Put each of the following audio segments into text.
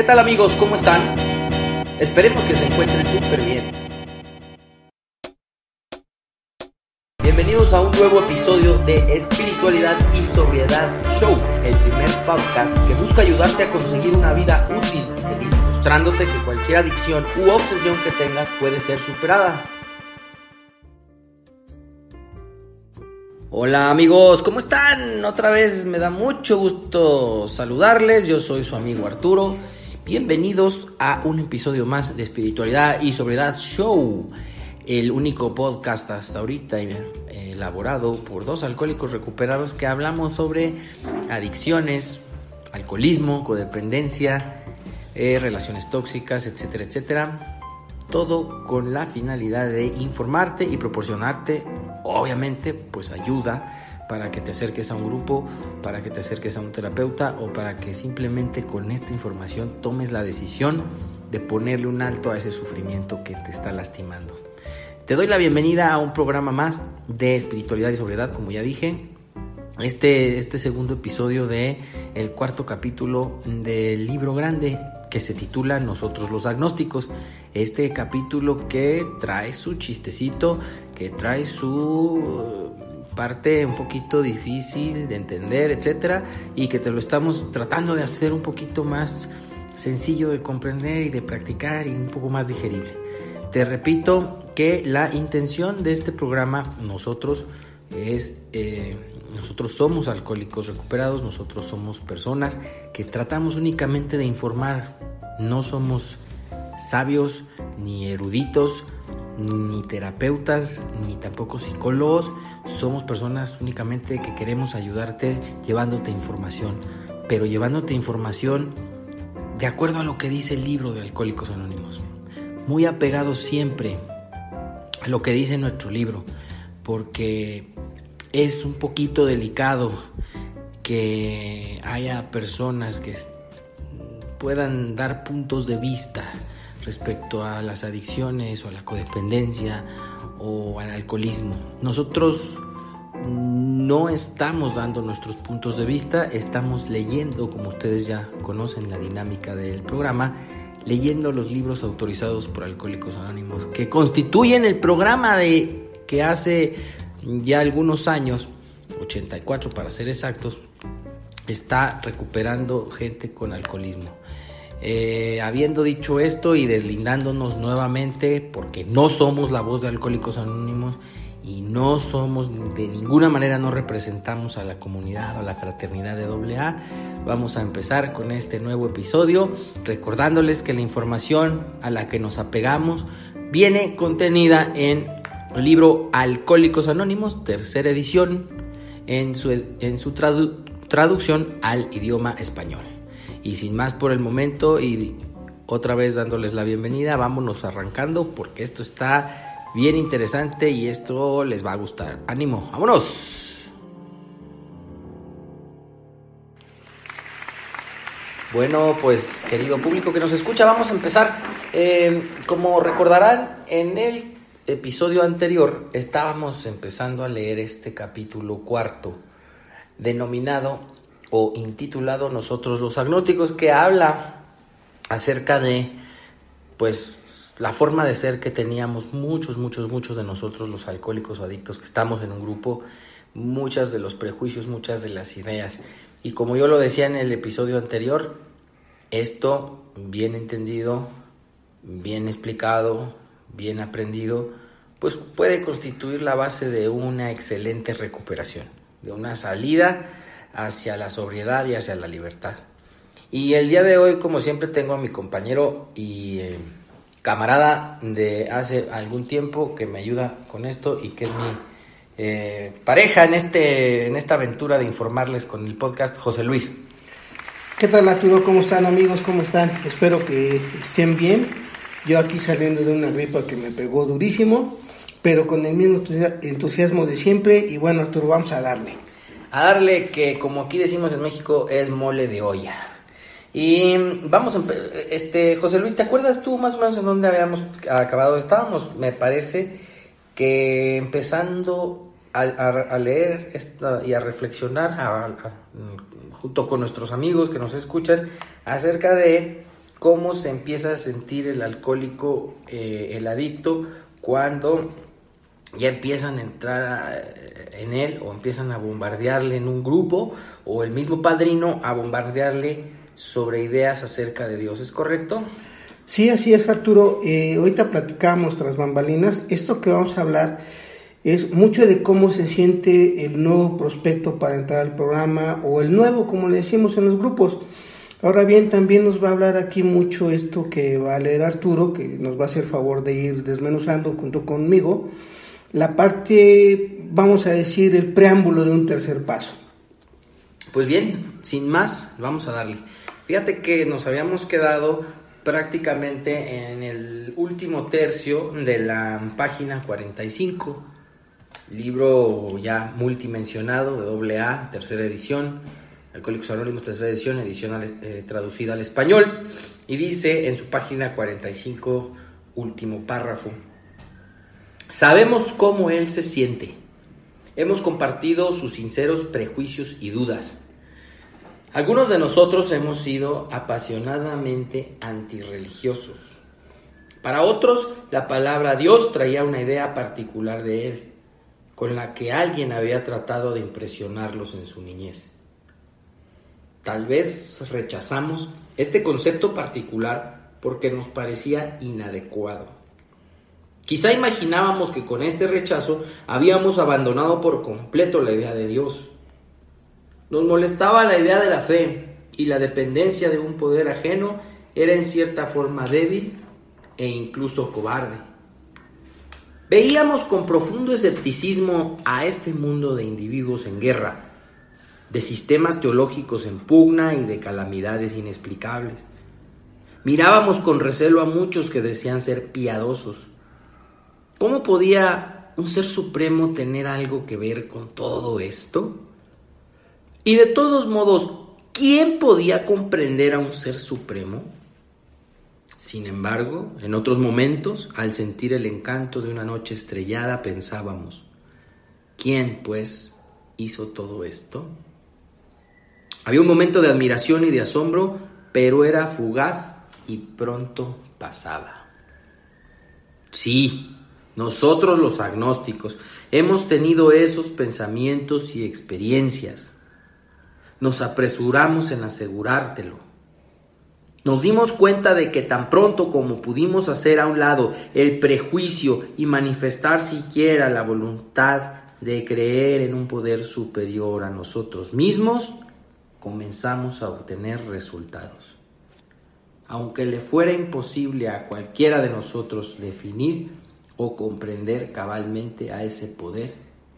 ¿Qué tal amigos? ¿Cómo están? Esperemos que se encuentren súper bien. Bienvenidos a un nuevo episodio de Espiritualidad y Sobriedad Show, el primer podcast que busca ayudarte a conseguir una vida útil y feliz, mostrándote que cualquier adicción u obsesión que tengas puede ser superada. Hola amigos, ¿cómo están? Otra vez me da mucho gusto saludarles, yo soy su amigo Arturo. Bienvenidos a un episodio más de Espiritualidad y Sobriedad Show, el único podcast hasta ahorita elaborado por dos alcohólicos recuperados que hablamos sobre adicciones, alcoholismo, codependencia, eh, relaciones tóxicas, etcétera, etcétera. Todo con la finalidad de informarte y proporcionarte obviamente pues ayuda para que te acerques a un grupo, para que te acerques a un terapeuta o para que simplemente con esta información tomes la decisión de ponerle un alto a ese sufrimiento que te está lastimando. Te doy la bienvenida a un programa más de espiritualidad y sobriedad, como ya dije. Este, este segundo episodio de el cuarto capítulo del libro grande que se titula Nosotros los agnósticos. Este capítulo que trae su chistecito, que trae su parte un poquito difícil de entender, etcétera, y que te lo estamos tratando de hacer un poquito más sencillo de comprender y de practicar y un poco más digerible. Te repito que la intención de este programa, nosotros, es eh, nosotros somos alcohólicos recuperados, nosotros somos personas que tratamos únicamente de informar, no somos sabios, ni eruditos, ni terapeutas, ni tampoco psicólogos, somos personas únicamente que queremos ayudarte llevándote información, pero llevándote información de acuerdo a lo que dice el libro de Alcohólicos Anónimos, muy apegado siempre a lo que dice nuestro libro, porque es un poquito delicado que haya personas que puedan dar puntos de vista respecto a las adicciones o a la codependencia o al alcoholismo. Nosotros no estamos dando nuestros puntos de vista, estamos leyendo, como ustedes ya conocen la dinámica del programa, leyendo los libros autorizados por Alcohólicos Anónimos, que constituyen el programa de que hace ya algunos años, 84 para ser exactos, está recuperando gente con alcoholismo. Eh, habiendo dicho esto y deslindándonos nuevamente, porque no somos la voz de Alcohólicos Anónimos y no somos de ninguna manera, no representamos a la comunidad o a la fraternidad de AA, vamos a empezar con este nuevo episodio, recordándoles que la información a la que nos apegamos viene contenida en el libro Alcohólicos Anónimos, tercera edición, en su, en su traducción al idioma español. Y sin más por el momento y otra vez dándoles la bienvenida, vámonos arrancando porque esto está bien interesante y esto les va a gustar. Ánimo, vámonos. Bueno, pues querido público que nos escucha, vamos a empezar. Eh, como recordarán, en el episodio anterior estábamos empezando a leer este capítulo cuarto, denominado o intitulado Nosotros los agnósticos, que habla acerca de, pues, la forma de ser que teníamos muchos, muchos, muchos de nosotros los alcohólicos o adictos que estamos en un grupo, muchas de los prejuicios, muchas de las ideas. Y como yo lo decía en el episodio anterior, esto bien entendido, bien explicado, bien aprendido, pues puede constituir la base de una excelente recuperación, de una salida hacia la sobriedad y hacia la libertad. Y el día de hoy, como siempre, tengo a mi compañero y eh, camarada de hace algún tiempo que me ayuda con esto y que es mi eh, pareja en, este, en esta aventura de informarles con el podcast, José Luis. ¿Qué tal Arturo? ¿Cómo están amigos? ¿Cómo están? Espero que estén bien. Yo aquí saliendo de una gripa que me pegó durísimo, pero con el mismo entusiasmo de siempre. Y bueno, Arturo, vamos a darle. A darle que, como aquí decimos en México, es mole de olla. Y vamos, este, José Luis, ¿te acuerdas tú más o menos en dónde habíamos acabado? Estábamos, me parece, que empezando a, leer esta, y a reflexionar junto con nuestros amigos que nos escuchan acerca de cómo se empieza a sentir el alcohólico, eh, el adicto, cuando ya empiezan a entrar en él o empiezan a bombardearle en un grupo o el mismo padrino a bombardearle sobre ideas acerca de Dios. ¿Es correcto? Sí, así es, Arturo. Eh, ahorita platicamos tras bambalinas. Esto que vamos a hablar es mucho de cómo se siente el nuevo prospecto para entrar al programa o el nuevo, como le decimos en los grupos. Ahora bien, también nos va a hablar aquí mucho esto que va a leer Arturo, que nos va a hacer favor de ir desmenuzando junto conmigo, la parte, vamos a decir, el preámbulo de un tercer paso. Pues bien, sin más, vamos a darle. Fíjate que nos habíamos quedado prácticamente en el último tercio de la página 45, libro ya multimensionado de AA, tercera edición, Alcohólicos Anónimos, tercera edición, edición eh, traducida al español, y dice en su página 45, último párrafo, sabemos cómo él se siente, hemos compartido sus sinceros prejuicios y dudas, algunos de nosotros hemos sido apasionadamente antirreligiosos. Para otros, la palabra Dios traía una idea particular de Él, con la que alguien había tratado de impresionarlos en su niñez. Tal vez rechazamos este concepto particular porque nos parecía inadecuado. Quizá imaginábamos que con este rechazo habíamos abandonado por completo la idea de Dios nos molestaba la idea de la fe y la dependencia de un poder ajeno era en cierta forma débil e incluso cobarde. Veíamos con profundo escepticismo a este mundo de individuos en guerra, de sistemas teológicos en pugna y de calamidades inexplicables. Mirábamos con recelo a muchos que decían ser piadosos. ¿Cómo podía un ser supremo tener algo que ver con todo esto? Y de todos modos, ¿quién podía comprender a un ser supremo? Sin embargo, en otros momentos, al sentir el encanto de una noche estrellada, pensábamos, ¿quién, pues, hizo todo esto? Había un momento de admiración y de asombro, pero era fugaz y pronto pasaba. Sí, nosotros los agnósticos hemos tenido esos pensamientos y experiencias nos apresuramos en asegurártelo. Nos dimos cuenta de que tan pronto como pudimos hacer a un lado el prejuicio y manifestar siquiera la voluntad de creer en un poder superior a nosotros mismos, comenzamos a obtener resultados. Aunque le fuera imposible a cualquiera de nosotros definir o comprender cabalmente a ese poder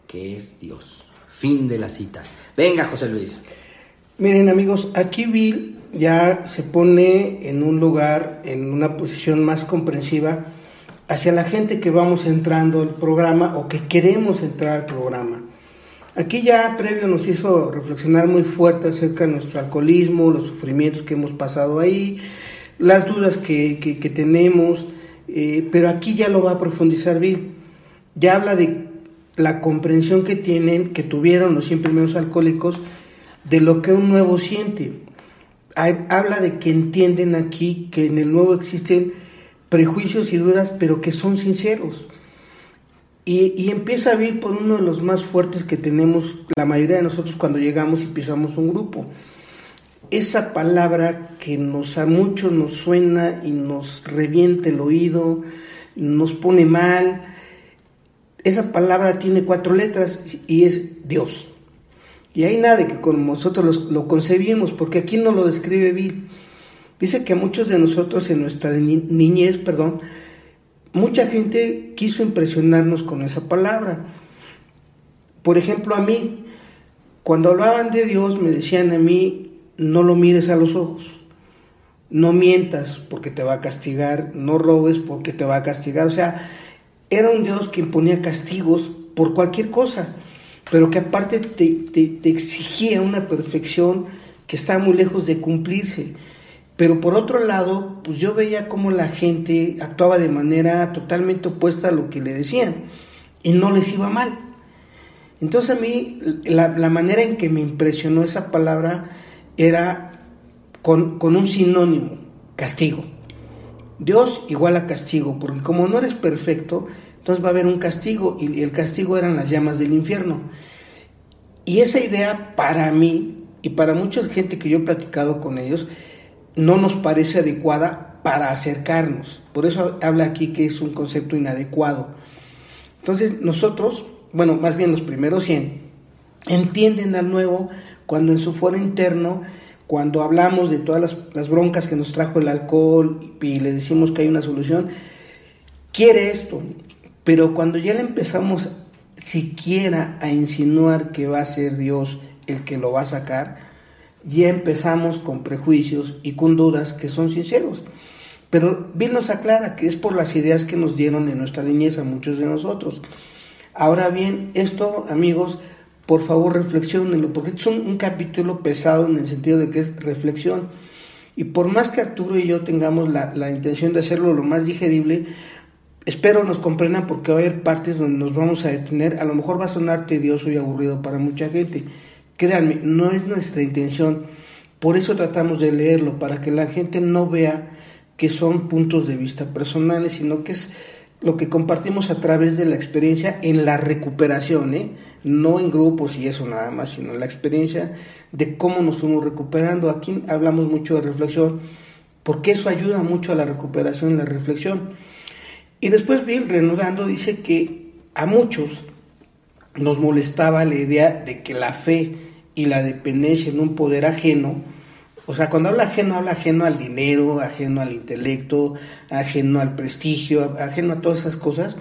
que es Dios. Fin de la cita. Venga, José Luis. Miren amigos, aquí Bill ya se pone en un lugar, en una posición más comprensiva hacia la gente que vamos entrando al programa o que queremos entrar al programa. Aquí ya previo nos hizo reflexionar muy fuerte acerca de nuestro alcoholismo, los sufrimientos que hemos pasado ahí, las dudas que, tenemos, eh, pero aquí ya lo va a profundizar Bill. Ya habla de la comprensión que tienen, que tuvieron los 100 primeros alcohólicos, de lo que un nuevo siente. Habla de que entienden aquí que en el nuevo existen prejuicios y dudas, pero que son sinceros. Y, empieza a vivir por uno de los más fuertes que tenemos la mayoría de nosotros cuando llegamos y pisamos un grupo. Esa palabra que nos a muchos nos suena y nos revienta el oído, nos pone mal. Esa palabra tiene cuatro letras y es Dios. Y hay nada que como nosotros lo concebimos, porque aquí no lo describe Bill. Dice que a muchos de nosotros en nuestra niñez, perdón, mucha gente quiso impresionarnos con esa palabra. Por ejemplo, a mí, cuando hablaban de Dios, me decían a mí, no lo mires a los ojos, no mientas porque te va a castigar, no robes porque te va a castigar. O sea, era un Dios que imponía castigos por cualquier cosa pero que aparte te, exigía una perfección que está muy lejos de cumplirse. Pero por otro lado, pues yo veía cómo la gente actuaba de manera totalmente opuesta a lo que le decían y no les iba mal. Entonces a mí la, manera en que me impresionó esa palabra era con, con un sinónimo, castigo. Dios igual a castigo, porque como no eres perfecto, entonces va a haber un castigo y el castigo eran las llamas del infierno. Y esa idea para mí y para mucha gente que yo he platicado con ellos no nos parece adecuada para acercarnos. Por eso habla aquí que es un concepto inadecuado. Entonces nosotros, bueno, más bien los primeros 100, entienden al nuevo cuando en su foro interno, cuando hablamos de todas las, broncas que nos trajo el alcohol y le decimos que hay una solución, quiere esto, pero cuando ya le empezamos siquiera a insinuar que va a ser Dios el que lo va a sacar, ya empezamos con prejuicios y con dudas que son sinceros. Pero Bill nos aclara que es por las ideas que nos dieron en nuestra niñez a muchos de nosotros. Ahora bien, esto, amigos, por favor reflexionenlo, porque es un, un capítulo pesado en el sentido de que es reflexión. Y por más que Arturo y yo tengamos la, la intención de hacerlo lo más digerible, Espero nos comprendan porque va a haber partes donde nos vamos a detener. A lo mejor va a sonar tedioso y aburrido para mucha gente. Créanme, no es nuestra intención. Por eso tratamos de leerlo, para que la gente no vea que son puntos de vista personales, sino que es lo que compartimos a través de la experiencia en la recuperación, ¿eh? No en grupos y eso nada más, sino la experiencia de cómo nos fuimos recuperando. Aquí hablamos mucho de reflexión, porque eso ayuda mucho a la recuperación y la reflexión. Y después Bill, reanudando, dice que a muchos nos molestaba la idea de que la fe y la dependencia en un poder ajeno, o sea, cuando habla ajeno, habla ajeno al dinero, ajeno al intelecto, ajeno al prestigio, ajeno a todas esas cosas,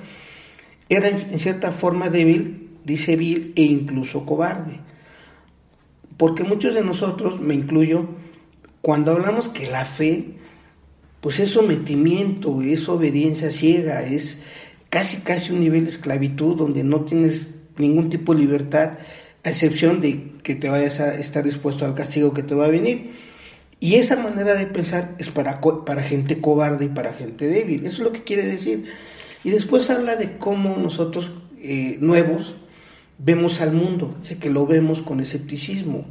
era en cierta forma débil, dice Bill, e incluso cobarde. Porque muchos de nosotros, me incluyo, cuando hablamos que la fe pues es sometimiento, es obediencia ciega, es casi casi un nivel de esclavitud donde no tienes ningún tipo de libertad, a excepción de que te vayas a estar dispuesto al castigo que te va a venir. Y esa manera de pensar es para, para gente cobarde y para gente débil. Eso es lo que quiere decir. Y después habla de cómo nosotros eh, nuevos vemos al mundo, Dice que lo vemos con escepticismo.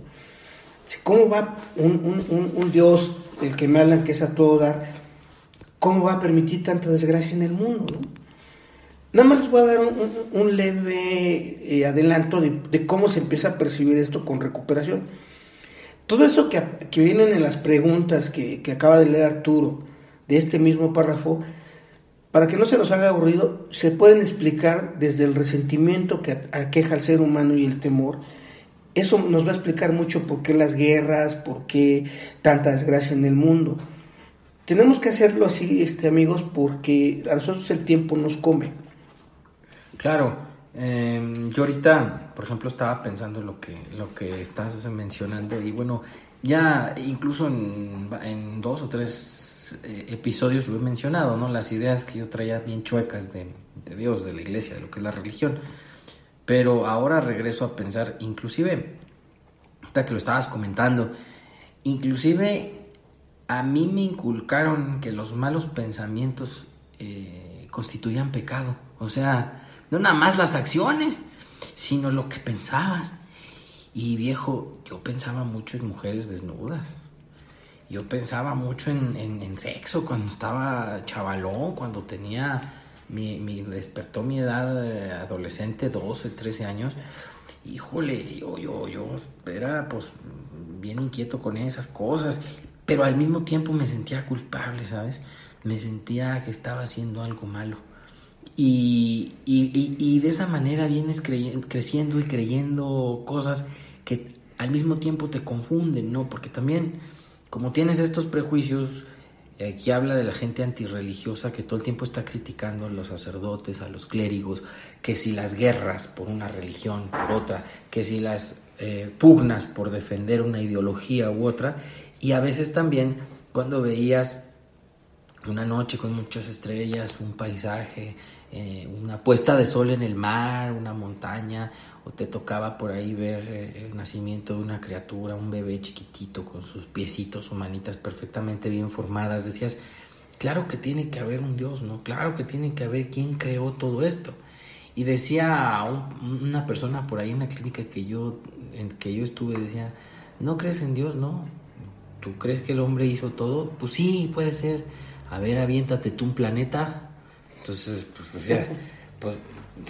¿Cómo va un, un, un, Dios del que me hablan que es a todo dar? ¿cómo va a permitir tanta desgracia en el mundo? Nada más les voy a dar un, leve eh, adelanto de, cómo se empieza a percibir esto con recuperación. Todo eso que, que vienen en las preguntas que, acaba de leer Arturo de este mismo párrafo, para que no se nos haga aburrido, se pueden explicar desde el resentimiento que aqueja al ser humano y el temor. Eso nos va a explicar mucho por qué las guerras, por qué tanta desgracia en el mundo. Tenemos que hacerlo así, este, amigos, porque a nosotros el tiempo nos come. Claro, em, yo ahorita, por ejemplo, estaba pensando en lo que, lo que estás mencionando y bueno, ya incluso en, dos o tres eh, episodios lo he mencionado, ¿no? Las ideas que yo traía bien chuecas de, Dios, de la iglesia, de lo que es la religión. Pero ahora regreso a pensar, inclusive, ahorita que lo estabas comentando, inclusive a mí me inculcaron que los malos pensamientos eh, constituían pecado. O sea, no nada más las acciones, sino lo que pensabas. Y viejo, yo pensaba mucho en mujeres desnudas. Yo pensaba mucho en, sexo cuando estaba chavalón, cuando tenía mi, mi despertó mi edad eh, adolescente, 12, 13 años. Híjole, yo, yo, yo era pues bien inquieto con esas cosas pero al mismo tiempo me sentía culpable, ¿sabes? Me sentía que estaba haciendo algo malo. Y, y, de esa manera vienes creciendo y creyendo cosas que al mismo tiempo te confunden, ¿no? Porque también, como tienes estos prejuicios, aquí habla de la gente antirreligiosa que todo el tiempo está criticando a los sacerdotes, a los clérigos, que si las guerras por una religión, por otra, que si las eh, pugnas por defender una ideología u otra, y a veces también cuando veías una noche con muchas estrellas, un paisaje, eh, una puesta de sol en el mar, una montaña, o te tocaba por ahí ver eh, el nacimiento de una criatura, un bebé chiquitito con sus piecitos o manitas perfectamente bien formadas, decías, claro que tiene que haber un Dios, ¿no? Claro que tiene que haber quien creó todo esto. Y decía una persona por ahí en la clínica que yo, en que yo estuve, decía, ¿no crees en Dios? No, ¿tú crees que el hombre hizo todo? Pues sí, puede ser. A ver, aviéntate tú un planeta. Entonces, pues, decía, pues,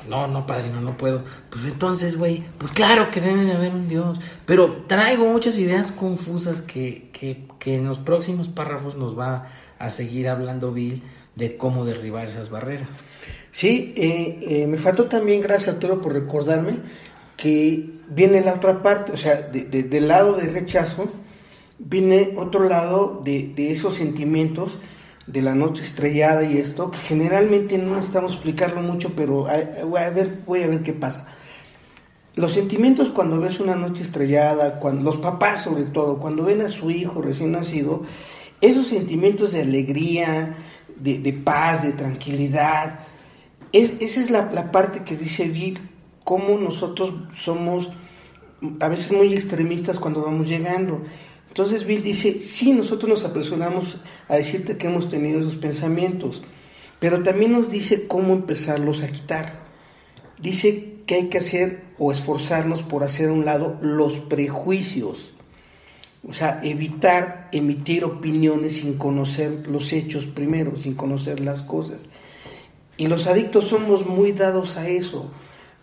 no, no, padre, no, puedo. Pues entonces, güey, pues claro que debe de haber un Dios. Pero traigo muchas ideas confusas que, que, que en los próximos párrafos nos va a seguir hablando Bill de cómo derribar esas barreras. Sí, eh, eh, me faltó también, gracias Arturo por recordarme, que viene la otra parte, o sea, del lado del rechazo, viene otro lado de, esos sentimientos de la noche estrellada y esto, generalmente no necesitamos explicarlo mucho, pero a, ver, voy a ver qué pasa. Los sentimientos cuando ves una noche estrellada, cuando los papás sobre todo, cuando ven a su hijo recién nacido, esos sentimientos de alegría, de, paz, de tranquilidad, es, esa es la, la parte que dice Bill, cómo nosotros somos a veces muy extremistas cuando vamos llegando. Entonces Bill dice, sí, nosotros nos apresuramos a decirte que hemos tenido esos pensamientos, pero también nos dice cómo empezarlos a quitar. Dice que hay que hacer o esforzarnos por hacer a un lado los prejuicios. O sea, evitar emitir opiniones sin conocer los hechos primero, sin conocer las cosas. Y los adictos somos muy dados a eso,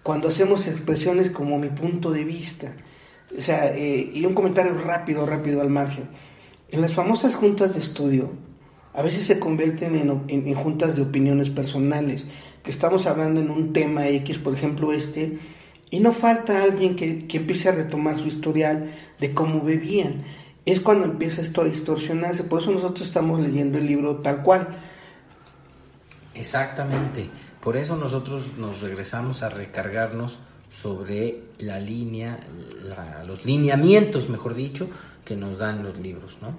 cuando hacemos expresiones como mi punto de vista o sea, eh, y un comentario rápido, rápido al margen. En las famosas juntas de estudio, a veces se convierten en, juntas de opiniones personales, que estamos hablando en un tema X, por ejemplo este, y no falta alguien que, que empiece a retomar su historial de cómo bebían. Es cuando empieza esto a distorsionarse, por eso nosotros estamos leyendo el libro tal cual. Exactamente, por eso nosotros nos regresamos a recargarnos sobre la línea, los lineamientos, mejor dicho, que nos dan los libros, ¿no?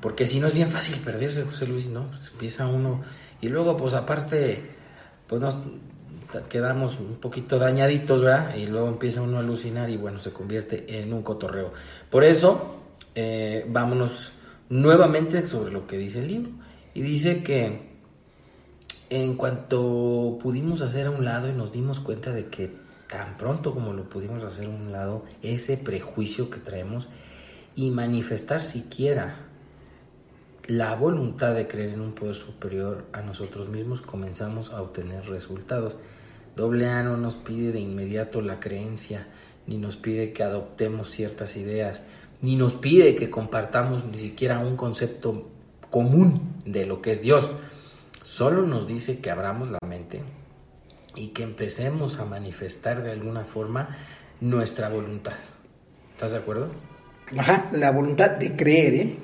Porque si no es bien fácil perderse, José Luis, ¿no? Pues empieza uno y luego, pues aparte, pues nos quedamos un poquito dañaditos, ¿verdad? Y luego empieza uno a alucinar y bueno, se convierte en un cotorreo. Por eso, eh, vámonos nuevamente sobre lo que dice el libro. Y dice que en cuanto pudimos hacer a un lado y nos dimos cuenta de que tan pronto como lo pudimos hacer a un lado, ese prejuicio que traemos y manifestar siquiera la voluntad de creer en un poder superior a nosotros mismos, comenzamos a obtener resultados. Doble A no nos pide de inmediato la creencia, ni nos pide que adoptemos ciertas ideas, ni nos pide que compartamos ni siquiera un concepto común de lo que es Dios. Solo nos dice que abramos la mente, y que empecemos a manifestar de alguna forma nuestra voluntad. ¿Estás de acuerdo? Ajá, la voluntad de creer, ¿eh?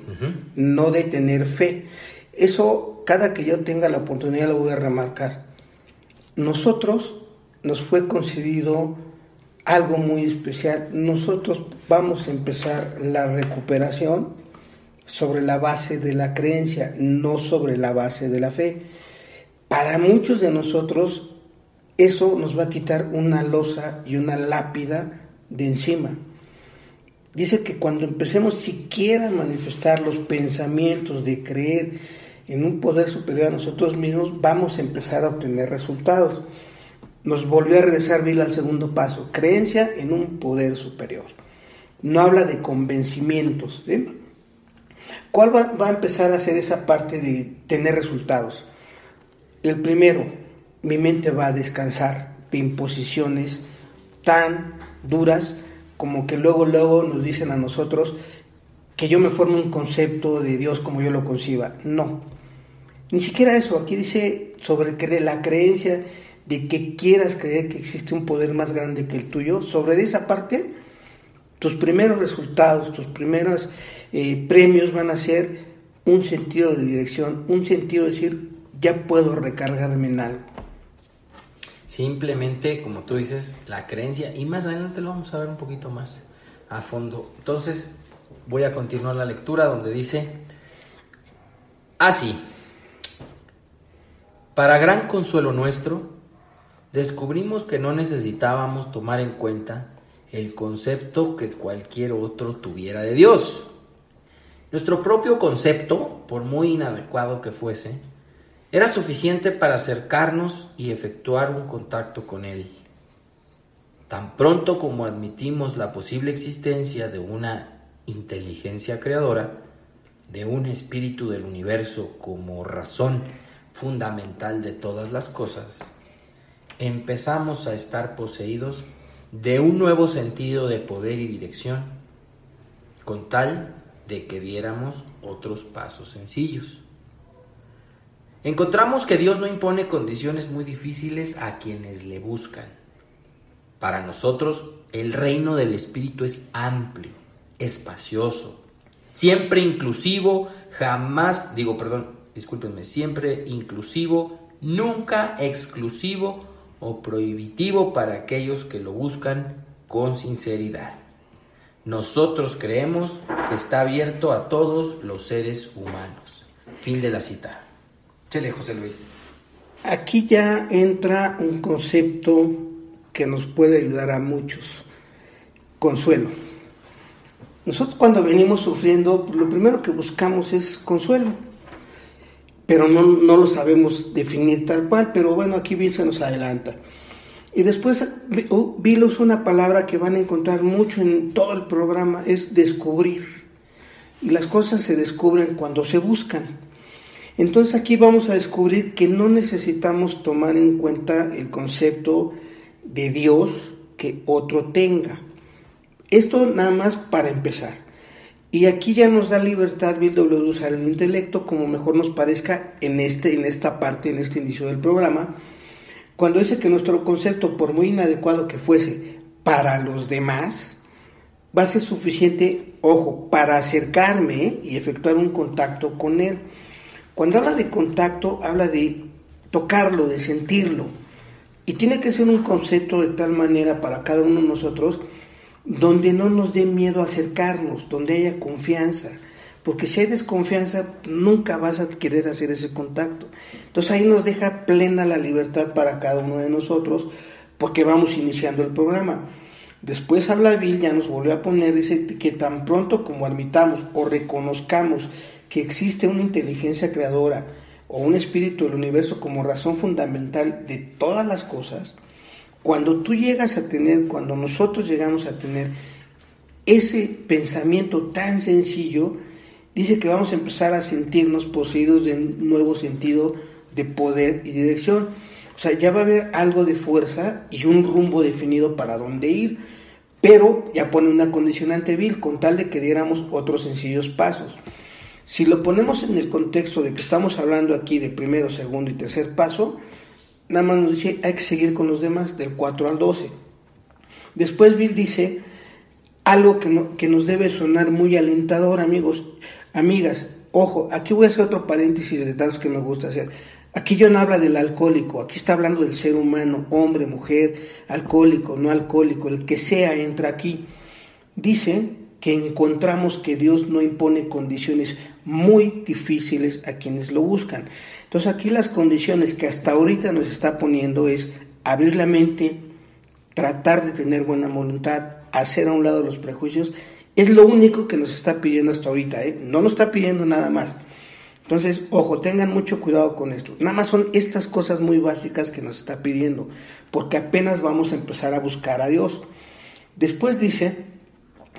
no de tener fe. Eso, cada que yo tenga la oportunidad, lo voy a remarcar. Nosotros nos fue concedido algo muy especial. Nosotros vamos a empezar la recuperación sobre la base de la creencia, no sobre la base de la fe. Para muchos de nosotros eso nos va a quitar una losa y una lápida de encima. Dice que cuando empecemos siquiera a manifestar los pensamientos de creer en un poder superior a nosotros mismos, vamos a empezar a obtener resultados. Nos volvió a regresar Bill al segundo paso, creencia en un poder superior. No habla de convencimientos. ¿Cuál va, va a empezar a ser esa parte de tener resultados? El primero, mi mente va a descansar de imposiciones tan duras como que luego, luego nos dicen a nosotros que yo me forme un concepto de Dios como yo lo conciba. No, ni siquiera eso. Aquí dice sobre la creencia de que quieras creer que existe un poder más grande que el tuyo. Sobre esa parte, tus primeros resultados, tus primeros eh, premios van a ser un sentido de dirección, un sentido de decir, ya puedo recargarme en algo. Simplemente, como tú dices, la creencia, y más adelante lo vamos a ver un poquito más a fondo. Entonces, voy a continuar la lectura donde dice, así, para gran consuelo nuestro, descubrimos que no necesitábamos tomar en cuenta el concepto que cualquier otro tuviera de Dios. Nuestro propio concepto, por muy inadecuado que fuese, era suficiente para acercarnos y efectuar un contacto con Él. Tan pronto como admitimos la posible existencia de una inteligencia creadora, de un espíritu del universo como razón fundamental de todas las cosas, empezamos a estar poseídos de un nuevo sentido de poder y dirección, con tal de que diéramos otros pasos sencillos. Encontramos que Dios no impone condiciones muy difíciles a quienes le buscan. Para nosotros, el reino del Espíritu es amplio, espacioso, siempre inclusivo, jamás, digo, perdón, discúlpenme, siempre inclusivo, nunca exclusivo o prohibitivo para aquellos que lo buscan con sinceridad. Nosotros creemos que está abierto a todos los seres humanos. Fin de la cita. Chele, José Luis. Aquí ya entra un concepto que nos puede ayudar a muchos. Consuelo. Nosotros cuando venimos sufriendo, lo primero que buscamos es consuelo pero no, no, lo sabemos definir tal cual, pero bueno, aquí Bill se nos adelanta. Y después Bill usa una palabra que van a encontrar mucho en todo el programa, es descubrir. Y las cosas se descubren cuando se buscan. Entonces aquí vamos a descubrir que no necesitamos tomar en cuenta el concepto de Dios que otro tenga. Esto nada más para empezar. Y aquí ya nos da libertad Bill W usar el intelecto como mejor nos parezca en, este, en esta parte, en este inicio del programa, cuando dice que nuestro concepto, por muy inadecuado que fuese para los demás, va a ser suficiente, ojo, para acercarme y efectuar un contacto con él. Cuando habla de contacto, habla de tocarlo, de sentirlo. Y tiene que ser un concepto de tal manera para cada uno de nosotros donde no nos dé miedo acercarnos, donde haya confianza. Porque si hay desconfianza, nunca vas a querer hacer ese contacto. Entonces ahí nos deja plena la libertad para cada uno de nosotros, porque vamos iniciando el programa. Después habla Bill, ya nos volvió a poner, dice que tan pronto como admitamos o reconozcamos que existe una inteligencia creadora o un espíritu del universo como razón fundamental de todas las cosas, cuando tú llegas a tener, cuando nosotros llegamos a tener ese pensamiento tan sencillo, dice que vamos a empezar a sentirnos poseídos de un nuevo sentido de poder y dirección. O sea, ya va a haber algo de fuerza y un rumbo definido para dónde ir, pero ya pone una condicionante vil con tal de que diéramos otros sencillos pasos. Si lo ponemos en el contexto de que estamos hablando aquí de primero, segundo y tercer paso, nada más nos dice hay que seguir con los demás del 4 al 12. Después Bill dice algo que, que nos debe sonar muy alentador, amigos, amigas. Ojo, aquí voy a hacer otro paréntesis de tantos que me gusta hacer. Aquí no habla del alcohólico, aquí está hablando del ser humano, hombre, mujer, alcohólico, no alcohólico, el que sea entra aquí. Dice que encontramos que Dios no impone condiciones muy difíciles a quienes lo buscan. Entonces aquí las condiciones que hasta ahorita nos está poniendo es abrir la mente, tratar de tener buena voluntad, hacer a un lado los prejuicios, es lo único que nos está pidiendo hasta ahorita, ¿eh? no nos está pidiendo nada más. Entonces, ojo, tengan mucho cuidado con esto. Nada más son estas cosas muy básicas que nos está pidiendo, porque apenas vamos a empezar a buscar a Dios. Después dice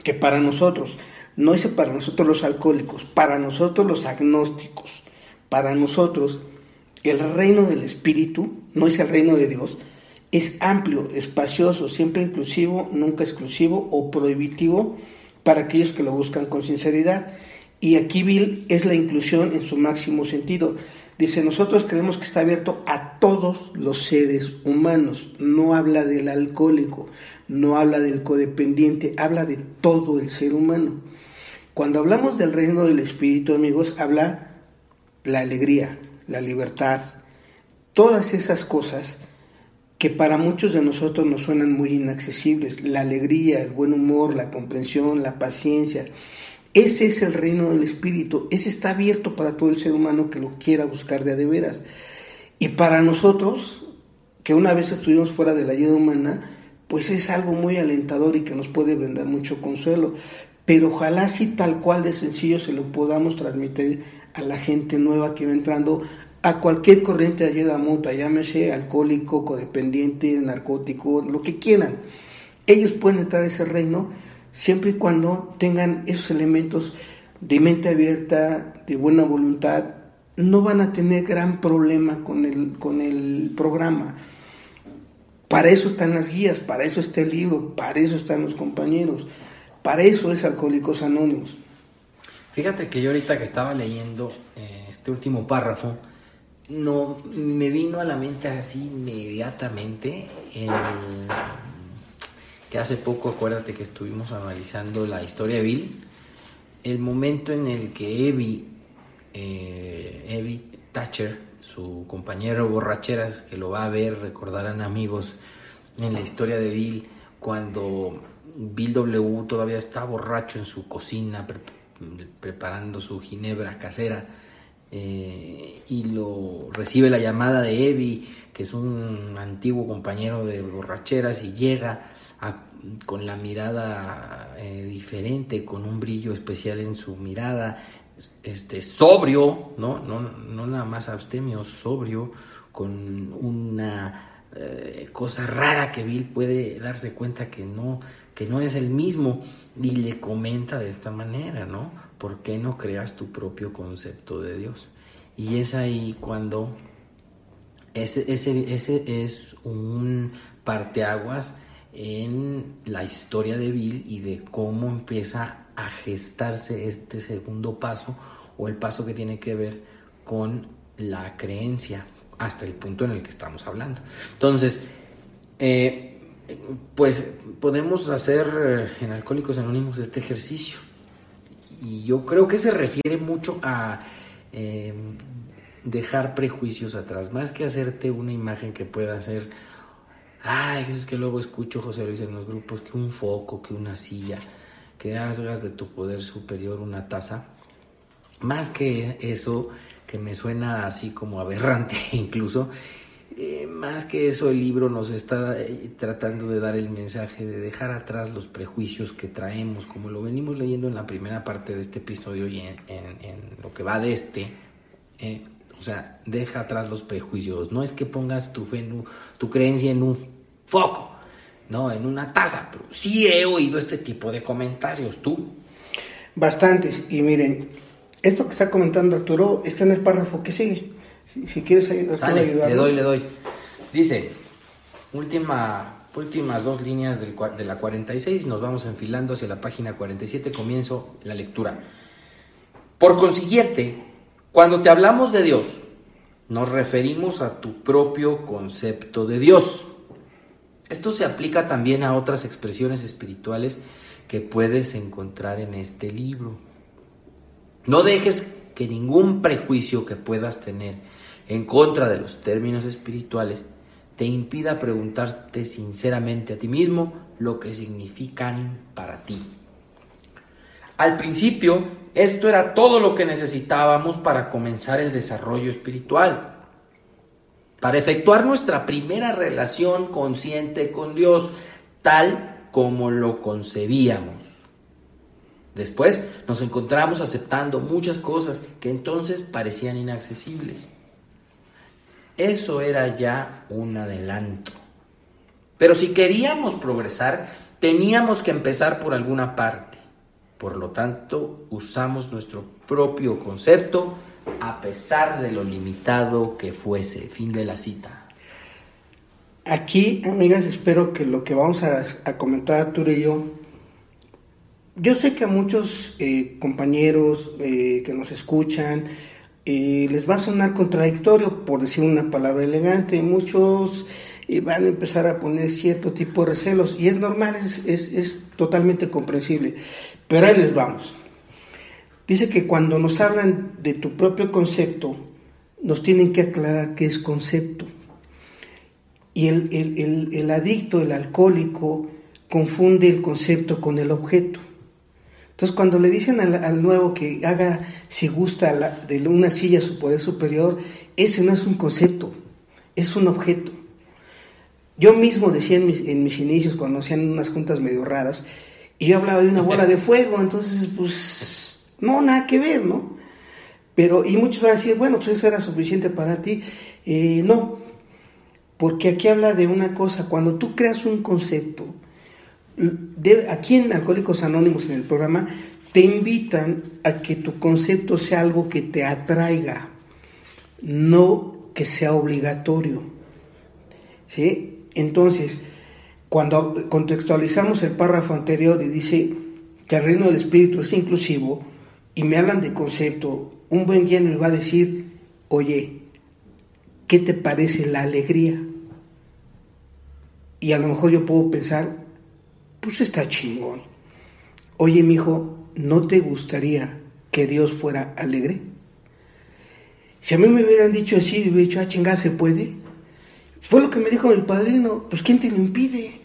que para nosotros, no dice para nosotros los alcohólicos, para nosotros los agnósticos, para nosotros el reino del Espíritu, no es el reino de Dios, es amplio, espacioso, siempre inclusivo, nunca exclusivo o prohibitivo para aquellos que lo buscan con sinceridad. Y aquí Bill es la inclusión en su máximo sentido. Dice, nosotros creemos que está abierto a todos los seres humanos. No habla del alcohólico, no habla del codependiente, habla de todo el ser humano. Cuando hablamos del reino del Espíritu, amigos, habla la alegría, la libertad, todas esas cosas que para muchos de nosotros nos suenan muy inaccesibles, la alegría, el buen humor, la comprensión, la paciencia. Ese es el reino del Espíritu, ese está abierto para todo el ser humano que lo quiera buscar de a de veras. Y para nosotros, que una vez estuvimos fuera de la ayuda humana, pues es algo muy alentador y que nos puede brindar mucho consuelo. Pero ojalá si tal cual de sencillo se lo podamos transmitir a la gente nueva que va entrando a cualquier corriente de ayuda mutua, llámese alcohólico, codependiente, narcótico, lo que quieran. Ellos pueden entrar a ese reino siempre y cuando tengan esos elementos de mente abierta, de buena voluntad, no van a tener gran problema con el, con el programa. Para eso están las guías, para eso está el libro, para eso están los compañeros, para eso es Alcohólicos Anónimos. Fíjate que yo ahorita que estaba leyendo eh, este último párrafo, no me vino a la mente así inmediatamente el, que hace poco acuérdate que estuvimos analizando la historia de Bill el momento en el que Evie eh, Evie Thatcher su compañero borracheras que lo va a ver recordarán amigos en la historia de Bill cuando Bill W todavía está borracho en su cocina preparando su ginebra casera eh, y lo recibe la llamada de Evi, que es un antiguo compañero de borracheras, y llega con la mirada eh, diferente, con un brillo especial en su mirada, este, sobrio, ¿no? No, no nada más abstemio, sobrio, con una eh, cosa rara que Bill puede darse cuenta que no, que no es el mismo, y le comenta de esta manera, ¿no? ¿por qué no creas tu propio concepto de Dios? Y es ahí cuando ese, ese, ese es un parteaguas en la historia de Bill y de cómo empieza a gestarse este segundo paso o el paso que tiene que ver con la creencia hasta el punto en el que estamos hablando. Entonces, eh, pues podemos hacer en Alcohólicos Anónimos este ejercicio. Y yo creo que se refiere mucho a em, dejar prejuicios atrás, más que hacerte una imagen que pueda ser, ay, es que luego escucho José Luis en los grupos, que un foco, que una silla, que hagas de tu poder superior una taza, más que eso, que me suena así como aberrante incluso, eh, más que eso, el libro nos está eh, tratando de dar el mensaje de dejar atrás los prejuicios que traemos, como lo venimos leyendo en la primera parte de este episodio y en, lo que va de este. Eh, o sea, deja atrás los prejuicios. No es que pongas tu fe, tu creencia en un foco, no, en una taza. Pero sí he oído este tipo de comentarios. ¿Tú? Bastantes. Y miren, esto que está comentando Arturo está en el párrafo que sigue. Si, quieres Sale, le doy, le doy. Dice, última, últimas dos líneas del, de la 46 nos vamos enfilando hacia la página 47, comienzo la lectura. Por consiguiente, cuando te hablamos de Dios, nos referimos a tu propio concepto de Dios. Esto se aplica también a otras expresiones espirituales que puedes encontrar en este libro. No dejes que ningún prejuicio que puedas tener en contra de los términos espirituales te impida preguntarte sinceramente a ti mismo lo que significan para ti. Al principio, esto era todo lo que necesitábamos para comenzar el desarrollo espiritual, para efectuar nuestra primera relación consciente con Dios, tal como lo concebíamos. Después nos encontramos aceptando muchas cosas que entonces parecían inaccesibles. Eso era ya un adelanto. Pero si queríamos progresar, teníamos que empezar por alguna parte. Por lo tanto, usamos nuestro propio concepto a pesar de lo limitado que fuese. Fin de la cita. Aquí, amigas, espero que lo que vamos a, comentar Arturo y yo, yo sé que a muchos eh, compañeros eh, que nos escuchan, les va a sonar contradictorio, por decir una palabra elegante. Muchos eh, van a empezar a poner cierto tipo de recelos y es normal, es, es, totalmente comprensible. Pero ahí les vamos. Dice que cuando nos hablan de tu propio concepto, nos tienen que aclarar qué es concepto. Y el, el, el adicto, el alcohólico, confunde el concepto con el objeto. Entonces, cuando le dicen al, nuevo que haga, si gusta, de una silla su poder superior, ese no es un concepto, es un objeto. Yo mismo decía en mis, inicios, cuando hacían unas juntas medio raras, y yo hablaba de una bola de fuego, entonces, pues, no, nada que ver, ¿no? Pero, y muchos van a decir, bueno, pues eso era suficiente para ti. Eh, no, porque aquí habla de una cosa, cuando tú creas un concepto, aquí en Alcohólicos Anónimos, en el programa, te invitan a que tu concepto sea algo que te atraiga, no que sea obligatorio. ¿Sí? Entonces, cuando contextualizamos el párrafo anterior y dice que el reino del Espíritu es inclusivo y me hablan de concepto, un buen guía me va a decir, oye, ¿qué te parece la alegría? Y a lo mejor yo puedo pensar, pues está chingón. Oye, mi hijo, ¿no te gustaría que Dios fuera alegre? Si a mí me hubieran dicho así, hubiera dicho, ah, chingada, ¿se puede? Fue lo que me dijo el padrino, pues ¿quién te lo impide?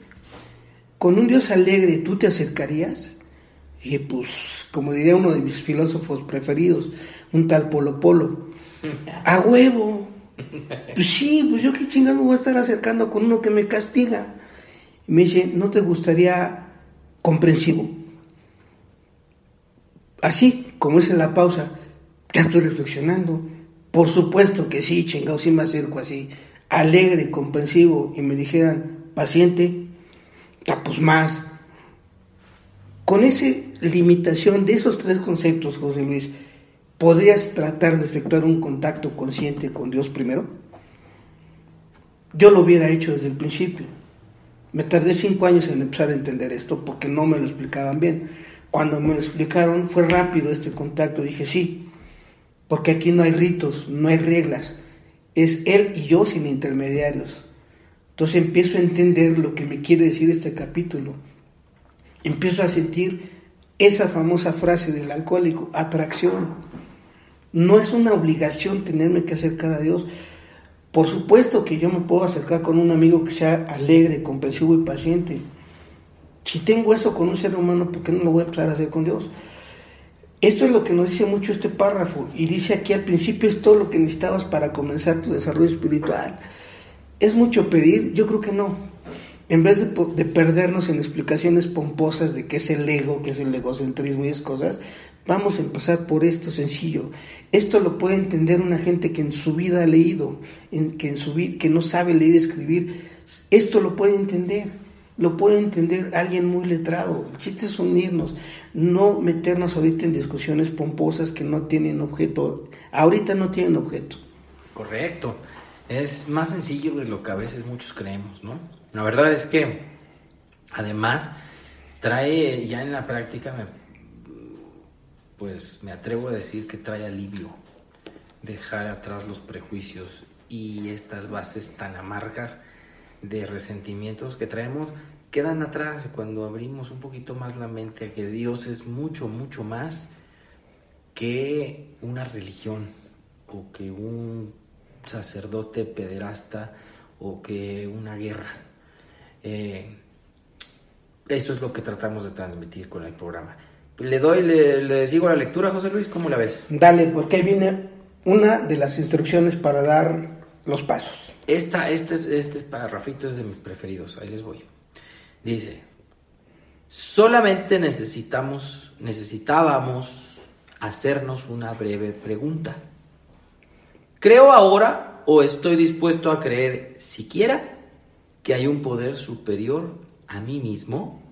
Con un Dios alegre, ¿tú te acercarías? Y dije, pues, como diría uno de mis filósofos preferidos, un tal Polo Polo, a huevo. Pues sí, pues yo qué chingado me voy a estar acercando con uno que me castiga. Me dice, ¿no te gustaría comprensivo? Así, como es la pausa, ya estoy reflexionando. Por supuesto que sí, chingado, sí me acerco así, alegre, comprensivo, y me dijeran, paciente, pues más. Con esa limitación de esos tres conceptos, José Luis, ¿podrías tratar de efectuar un contacto consciente con Dios primero? Yo lo hubiera hecho desde el principio. Me tardé cinco años en empezar a entender esto porque no me lo explicaban bien cuando me lo explicaron fue rápido este contacto. Dije, sí, porque aquí no hay ritos, no hay reglas. Es él y yo sin intermediarios. Entonces empiezo a entender lo que me quiere decir este capítulo. Empiezo a sentir esa famosa frase del alcohólico, atracción. No es una obligación tenerme que acercar a Dios. Por supuesto que yo me puedo acercar con un amigo que sea alegre, comprensivo y paciente si tengo eso con un ser humano, ¿por qué no lo voy a empezar a hacer con Dios? Esto es lo que nos dice mucho este párrafo y dice aquí al principio es todo lo que necesitabas para comenzar tu desarrollo espiritual. ¿Es mucho pedir? Yo creo que no. En vez de, de perdernos en explicaciones pomposas de qué es el ego, qué es el egocentrismo y esas cosas, vamos a empezar por esto sencillo. Esto lo puede entender una gente que en su vida ha leído, que, en su que no sabe leer y escribir. Esto lo puede entender lo puede entender alguien muy letrado. El chiste es unirnos, no meternos ahorita en discusiones pomposas que no tienen objeto. Ahorita no tienen objeto. Correcto. Es más sencillo de lo que a veces muchos creemos, ¿no? La verdad es que, además, trae ya en la práctica, pues me atrevo a decir que trae alivio dejar atrás los prejuicios y estas bases tan amargas de resentimientos que traemos quedan atrás cuando abrimos un poquito más la mente a que Dios es mucho, mucho más que una religión o que un sacerdote pederasta o que una guerra. Eh, esto es lo que tratamos de transmitir con el programa. Le doy, le, le sigo la lectura, José Luis, ¿cómo la ves? Dale, porque ahí viene una de las instrucciones para dar los pasos. Esta, este, este parrafito es de mis preferidos, ahí les voy. Dice, solamente necesitamos, necesitábamos hacernos una breve pregunta. ¿Creo ahora o estoy dispuesto a creer siquiera que hay un poder superior a mí mismo?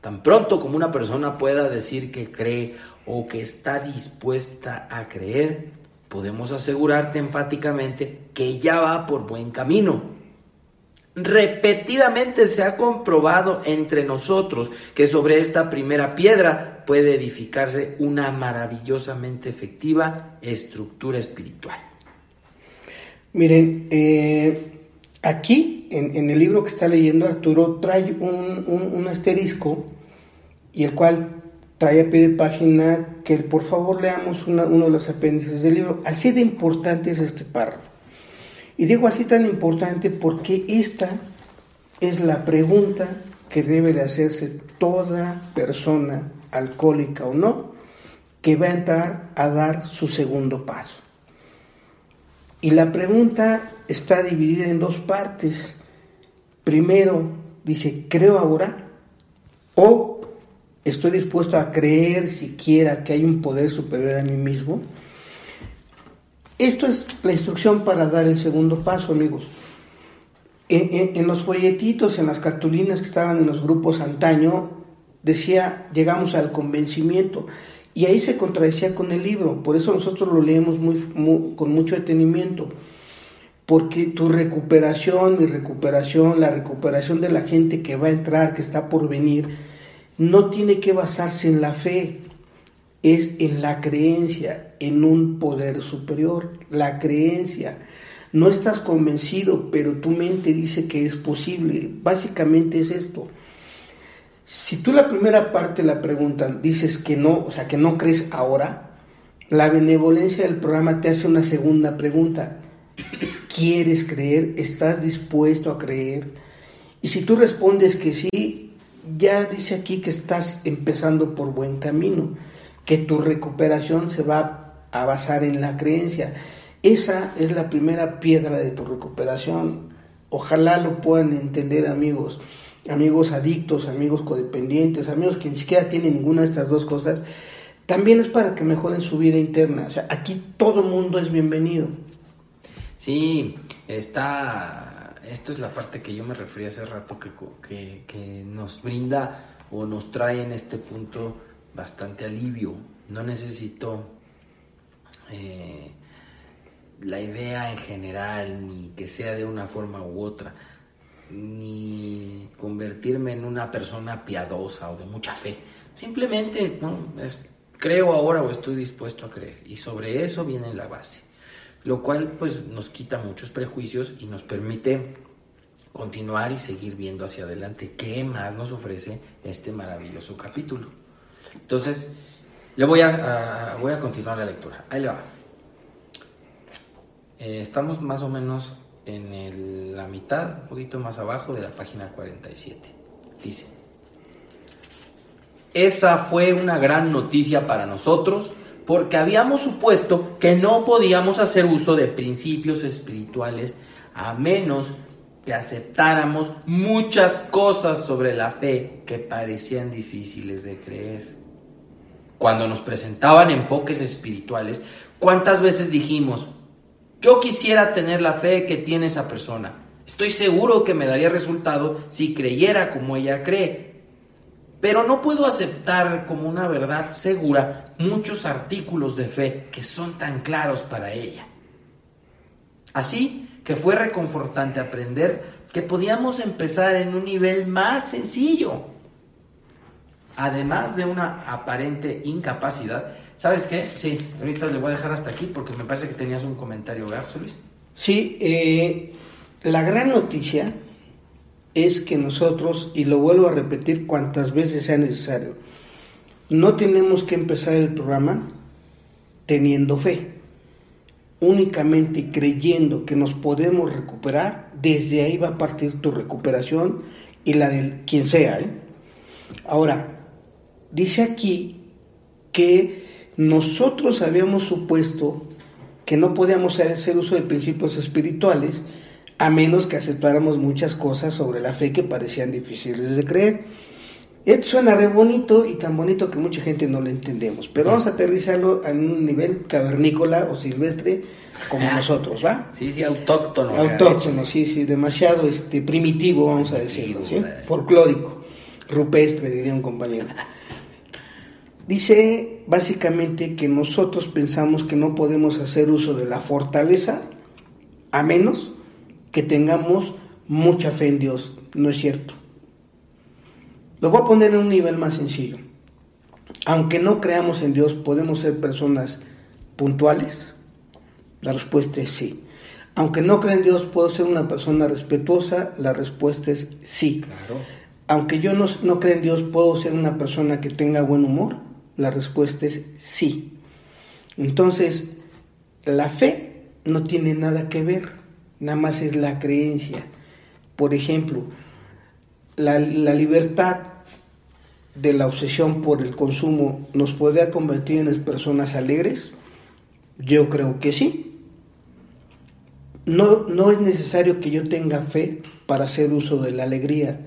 Tan pronto como una persona pueda decir que cree o que está dispuesta a creer, podemos asegurarte enfáticamente que ya va por buen camino Repetidamente se ha comprobado entre nosotros que sobre esta primera piedra puede edificarse una maravillosamente efectiva estructura espiritual. Miren, eh, aquí en, el libro que está leyendo Arturo trae un, asterisco y el cual trae a pie de página que por favor leamos uno de los apéndices del libro. Así de importante es este párrafo. Y digo así tan importante porque esta es la pregunta que debe de hacerse toda persona, alcohólica o no, que va a entrar a dar su segundo paso. Y la pregunta está dividida en dos partes. Primero, dice, ¿creo ahora? ¿O estoy dispuesto a creer siquiera que hay un poder superior a mí mismo? Esto es la instrucción para dar el segundo paso, amigos. En, los folletitos, en las cartulinas que estaban en los grupos antaño, decía, llegamos al convencimiento. Y ahí se contradecía con el libro, por eso nosotros lo leemos con mucho detenimiento, porque tu recuperación, mi recuperación, la recuperación de la gente que va a entrar, que está por venir, no tiene que basarse en la fe, es en la creencia, en un poder superior, la creencia. No estás convencido, pero tu mente dice que es posible. Básicamente es esto. Si tú la primera parte la preguntan, dices que no, o sea, que no crees ahora, la benevolencia del programa te hace una segunda pregunta. ¿Quieres creer? ¿Estás dispuesto a creer? Y si tú respondes que sí, ya dice aquí que estás empezando por buen camino, que tu recuperación se va a basar en la creencia. Esa es la primera piedra de tu recuperación. Ojalá lo puedan entender amigos, amigos adictos, amigos codependientes, amigos que ni siquiera tienen ninguna de estas dos cosas. También es para que mejoren su vida interna. O sea, aquí todo mundo es bienvenido. Sí, está. Esto es la parte que yo me refería hace rato que, que, que nos brinda o nos trae en este punto bastante alivio. No necesito eh, la idea en general, ni que sea de una forma u otra, ni convertirme en una persona piadosa o de mucha fe. Simplemente ¿no? es, creo ahora o estoy dispuesto a creer. Y sobre eso viene la base. Lo cual pues nos quita muchos prejuicios y nos permite continuar y seguir viendo hacia adelante qué más nos ofrece este maravilloso capítulo. Entonces, le voy a, voy a continuar la lectura. Ahí le va. Eh, estamos más o menos en la mitad, un poquito más abajo de la página 47. Dice, esa fue una gran noticia para nosotros porque habíamos supuesto que no podíamos hacer uso de principios espirituales a menos que aceptáramos muchas cosas sobre la fe que parecían difíciles de creer. Cuando nos presentaban enfoques espirituales, ¿cuántas veces dijimos, yo quisiera tener la fe que tiene esa persona. Estoy seguro que me daría resultado si creyera como ella cree. Pero no puedo aceptar como una verdad segura muchos artículos de fe que son tan claros para ella. Así que fue reconfortante aprender que podíamos empezar en un nivel más sencillo. Además de una aparente incapacidad, ¿Sabes qué? Sí, ahorita le voy a dejar hasta aquí porque me parece que tenías un comentario, ¿verdad, Luis? Sí, eh, la gran noticia es que nosotros, y lo vuelvo a repetir cuantas veces sea necesario, no tenemos que empezar el programa teniendo fe, únicamente creyendo que nos podemos recuperar, desde ahí va a partir tu recuperación y la de quien sea. ¿eh? Ahora, dice aquí que nosotros habíamos supuesto que no podíamos hacer uso de principios espirituales a menos que aceptáramos muchas cosas sobre la fe que parecían difíciles de creer. Esto suena re bonito y tan bonito que mucha gente no lo entendemos, pero vamos a aterrizarlo en un nivel cavernícola o silvestre como ah. nosotros, ¿va? Sí, sí, autóctono. Autóctono, sí, sí, demasiado este, primitivo, vamos a decirlo, ¿sí? Folclórico, rupestre, diría un compañero. Dice básicamente que nosotros pensamos que no podemos hacer uso de la fortaleza a menos que tengamos mucha fe en Dios. No es cierto. Lo voy a poner en un nivel más sencillo. Aunque no creamos en Dios, ¿podemos ser personas puntuales? La respuesta es sí. Aunque no crea en Dios, ¿puedo ser una persona respetuosa? La respuesta es sí. Aunque yo no, no crea en Dios, ¿puedo ser una persona que tenga buen humor? La respuesta es sí. Entonces, la fe no tiene nada que ver, nada más es la creencia. Por ejemplo, la, libertad de la obsesión por el consumo nos podría convertir en personas alegres? Yo creo que sí. No, no es necesario que yo tenga fe para hacer uso de la alegría.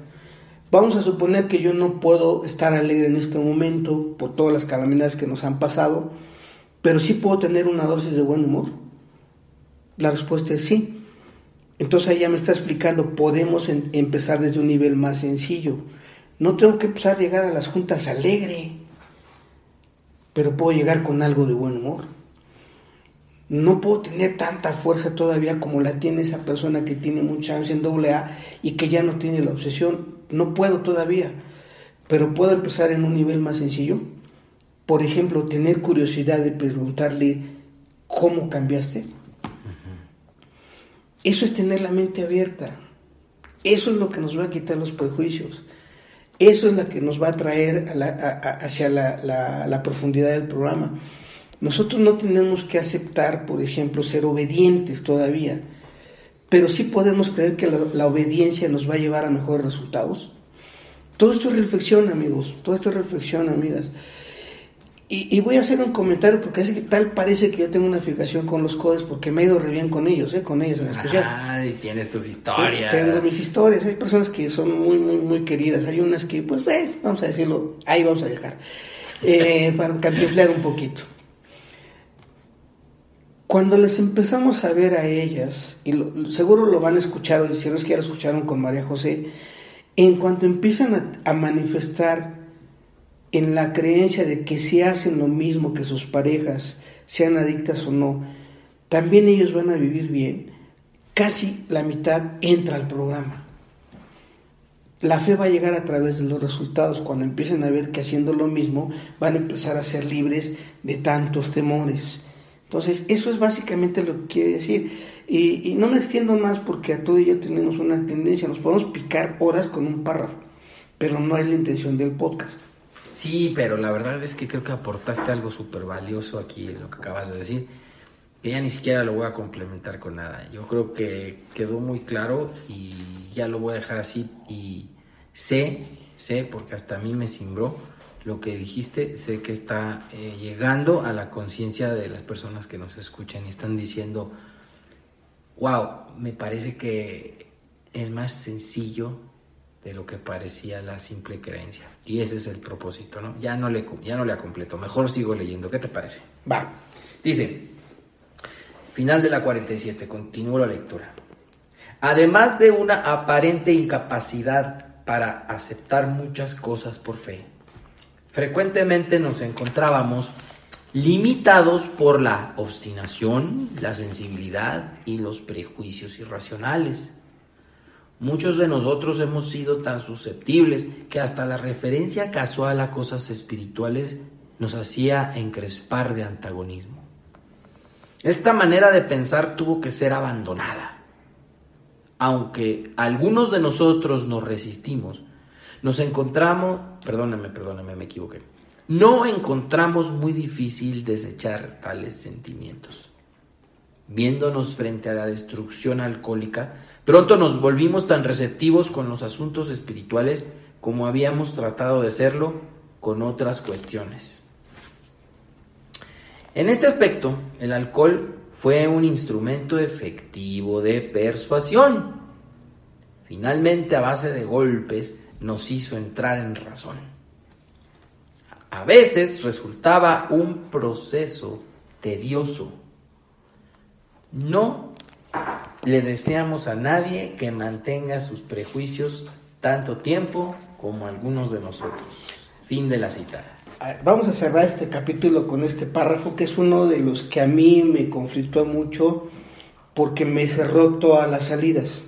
Vamos a suponer que yo no puedo estar alegre en este momento por todas las calamidades que nos han pasado, pero sí puedo tener una dosis de buen humor. La respuesta es sí. Entonces ahí ya me está explicando, podemos empezar desde un nivel más sencillo. No tengo que empezar a llegar a las juntas alegre, pero puedo llegar con algo de buen humor. No puedo tener tanta fuerza todavía como la tiene esa persona que tiene mucha ansia en doble A y que ya no tiene la obsesión. No puedo todavía, pero puedo empezar en un nivel más sencillo. Por ejemplo, tener curiosidad de preguntarle cómo cambiaste. Eso es tener la mente abierta. Eso es lo que nos va a quitar los prejuicios. Eso es lo que nos va a traer hacia la, profundidad del programa. Nosotros no tenemos que aceptar, por ejemplo, ser obedientes todavía, pero sí podemos creer que la obediencia nos va a llevar a mejores resultados. Todo esto es reflexión, amigos. Todo esto es reflexión, amigas. Y, voy a hacer un comentario porque es que tal parece que yo tengo una fijación con los codes porque me he ido re bien con ellos, ¿eh? con ellos en especial. Ay, tienes tus historias. Tengo mis historias. Hay personas que son muy, muy, muy queridas. Hay unas que, pues, eh, vamos a decirlo, ahí vamos a dejar. Eh, para cantiflar un poquito. Cuando les empezamos a ver a ellas, y seguro lo van a escuchar, o si no es que ya lo escucharon con María José, en cuanto empiezan a, manifestar en la creencia de que si hacen lo mismo que sus parejas, sean adictas o no, también ellos van a vivir bien, casi la mitad entra al programa. La fe va a llegar a través de los resultados. Cuando empiecen a ver que haciendo lo mismo van a empezar a ser libres de tantos temores. Entonces, eso es básicamente lo que quiere decir. Y, no me extiendo más porque a todo ya tenemos una tendencia, nos podemos picar horas con un párrafo, pero no es la intención del podcast. Sí, pero la verdad es que creo que aportaste algo súper valioso aquí en lo que acabas de decir, que ya ni siquiera lo voy a complementar con nada. Yo creo que quedó muy claro y ya lo voy a dejar así y sé, sé, porque hasta a mí me cimbró lo que dijiste, sé que está eh, llegando a la conciencia de las personas que nos escuchan y están diciendo, wow, me parece que es más sencillo de lo que parecía la simple creencia. Y ese es el propósito, ¿no? Ya no le, ya no le completo, mejor sigo leyendo. ¿Qué te parece? Va. Dice, final de la 47, continúo la lectura. Además de una aparente incapacidad para aceptar muchas cosas por fe, frecuentemente nos encontrábamos limitados por la obstinación, la sensibilidad y los prejuicios irracionales. Muchos de nosotros hemos sido tan susceptibles que hasta la referencia casual a cosas espirituales nos hacía encrespar de antagonismo. Esta manera de pensar tuvo que ser abandonada. Aunque algunos de nosotros nos resistimos, nos encontramos, perdóname, perdóname, me equivoqué no encontramos muy difícil desechar tales sentimientos. Viéndonos frente a la destrucción alcohólica, pronto nos volvimos tan receptivos con los asuntos espirituales como habíamos tratado de serlo con otras cuestiones. En este aspecto, el alcohol fue un instrumento efectivo de persuasión. Finalmente, a base de golpes, nos hizo entrar en razón. A veces resultaba un proceso tedioso. No le deseamos a nadie que mantenga sus prejuicios tanto tiempo como algunos de nosotros. Fin de la cita. Ah, vamos a cerrar este capítulo con este párrafo que es uno de los que a mí me conflictó mucho porque me cerró todas las salidas.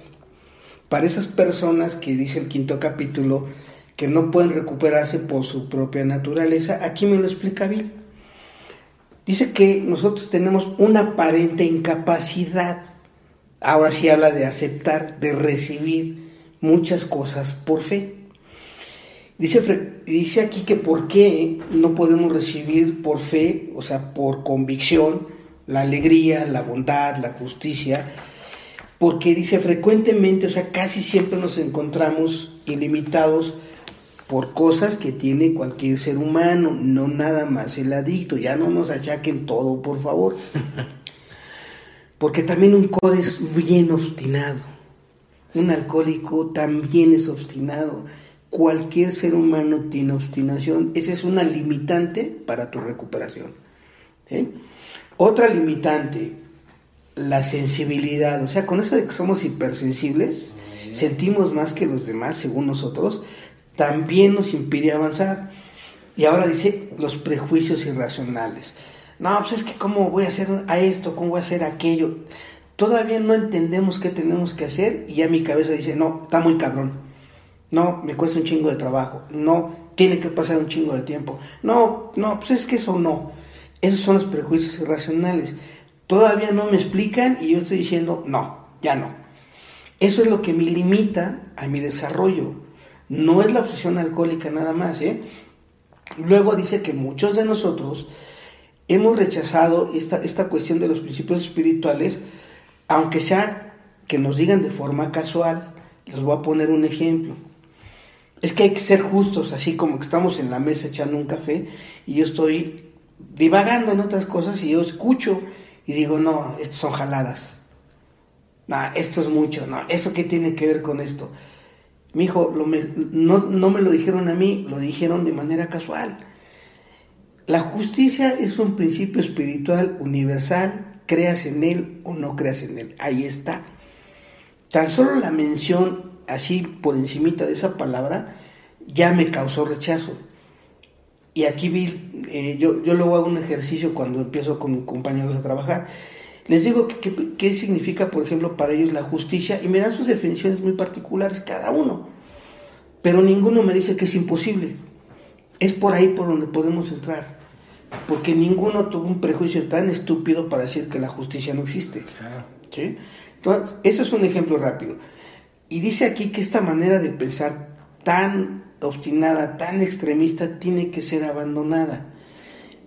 Para esas personas que dice el quinto capítulo, que no pueden recuperarse por su propia naturaleza. Aquí me lo explica bien. Dice que nosotros tenemos una aparente incapacidad, ahora sí habla de aceptar, de recibir muchas cosas por fe. Dice, dice aquí que por qué no podemos recibir por fe, o sea, por convicción, la alegría, la bondad, la justicia, porque dice frecuentemente, o sea, casi siempre nos encontramos ilimitados por cosas que tiene cualquier ser humano, no nada más el adicto. Ya no nos achaquen todo, por favor. Porque también un codo es bien obstinado. Un alcohólico también es obstinado. Cualquier ser humano tiene obstinación. Esa es una limitante para tu recuperación. Otra limitante, la sensibilidad. O sea, con eso de que somos hipersensibles, sentimos más que los demás, según nosotros también nos impide avanzar. Y ahora dice los prejuicios irracionales. No, pues es que cómo voy a hacer a esto, cómo voy a hacer aquello. Todavía no entendemos qué tenemos que hacer y ya mi cabeza dice, no, está muy cabrón. No, me cuesta un chingo de trabajo. No, tiene que pasar un chingo de tiempo. No, no, pues es que eso no. Esos son los prejuicios irracionales. Todavía no me explican y yo estoy diciendo, no, ya no. Eso es lo que me limita a mi desarrollo. No es la obsesión alcohólica nada más. ¿eh? Luego dice que muchos de nosotros hemos rechazado esta, esta cuestión de los principios espirituales, aunque sea que nos digan de forma casual. Les voy a poner un ejemplo. Es que hay que ser justos, así como que estamos en la mesa echando un café y yo estoy divagando en otras cosas y yo escucho y digo, no, estas son jaladas. No, esto es mucho, no, ¿eso qué tiene que ver con esto? Mi hijo, no, no me lo dijeron a mí, lo dijeron de manera casual. La justicia es un principio espiritual universal, creas en él o no creas en él. Ahí está. Tan solo la mención así por encimita de esa palabra ya me causó rechazo. Y aquí vi, eh, yo, yo luego hago un ejercicio cuando empiezo con mis compañeros a trabajar. Les digo qué significa, por ejemplo, para ellos la justicia y me dan sus definiciones muy particulares cada uno. Pero ninguno me dice que es imposible. Es por ahí por donde podemos entrar. Porque ninguno tuvo un prejuicio tan estúpido para decir que la justicia no existe. ¿Sí? Entonces, ese es un ejemplo rápido. Y dice aquí que esta manera de pensar tan obstinada, tan extremista, tiene que ser abandonada.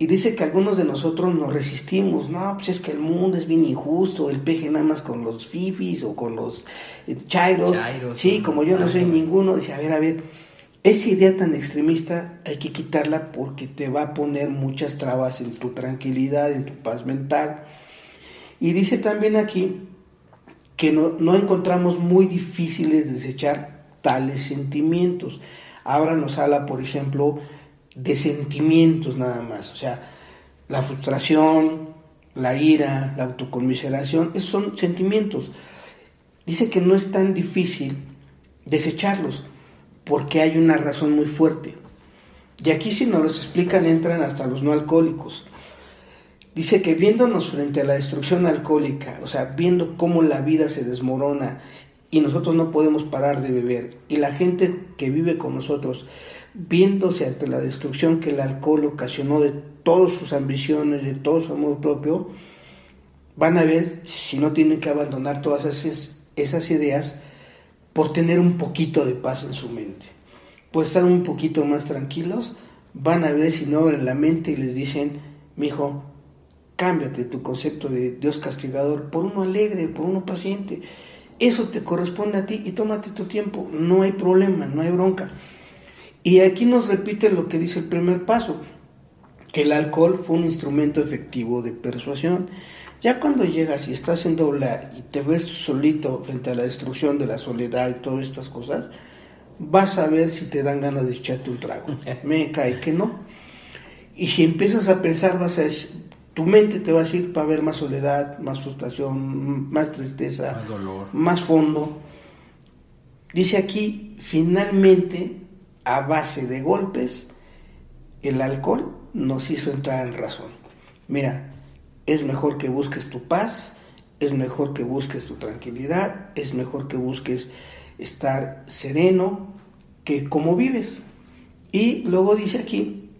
Y dice que algunos de nosotros nos resistimos, no, pues es que el mundo es bien injusto, el peje nada más con los fifis o con los eh, chairos. sí, como yo no soy ninguno, dice, a ver, a ver, esa idea tan extremista hay que quitarla porque te va a poner muchas trabas en tu tranquilidad, en tu paz mental. Y dice también aquí que no, no encontramos muy difíciles desechar tales sentimientos. Ahora nos habla, por ejemplo, de sentimientos nada más, o sea, la frustración, la ira, la autoconmiseración, esos son sentimientos. Dice que no es tan difícil desecharlos, porque hay una razón muy fuerte. Y aquí si nos los explican entran hasta los no alcohólicos. Dice que viéndonos frente a la destrucción alcohólica, o sea, viendo cómo la vida se desmorona y nosotros no podemos parar de beber, y la gente que vive con nosotros, viéndose ante la destrucción que el alcohol ocasionó de todas sus ambiciones, de todo su amor propio, van a ver si no tienen que abandonar todas esas, esas ideas por tener un poquito de paz en su mente, por estar un poquito más tranquilos, van a ver si no abren la mente y les dicen, mi hijo, cámbiate tu concepto de Dios castigador por uno alegre, por uno paciente. Eso te corresponde a ti y tómate tu tiempo, no hay problema, no hay bronca. Y aquí nos repite lo que dice el primer paso, que el alcohol fue un instrumento efectivo de persuasión. Ya cuando llegas y estás en doblar y te ves solito frente a la destrucción de la soledad y todas estas cosas, vas a ver si te dan ganas de echarte un trago. Me cae que no. Y si empiezas a pensar, vas a, tu mente te va a decir para ver más soledad, más frustración, más tristeza, más dolor, más fondo. Dice aquí, finalmente, a base de golpes, el alcohol nos hizo entrar en razón. Mira, es mejor que busques tu paz, es mejor que busques tu tranquilidad, es mejor que busques estar sereno, que como vives. Y luego dice aquí,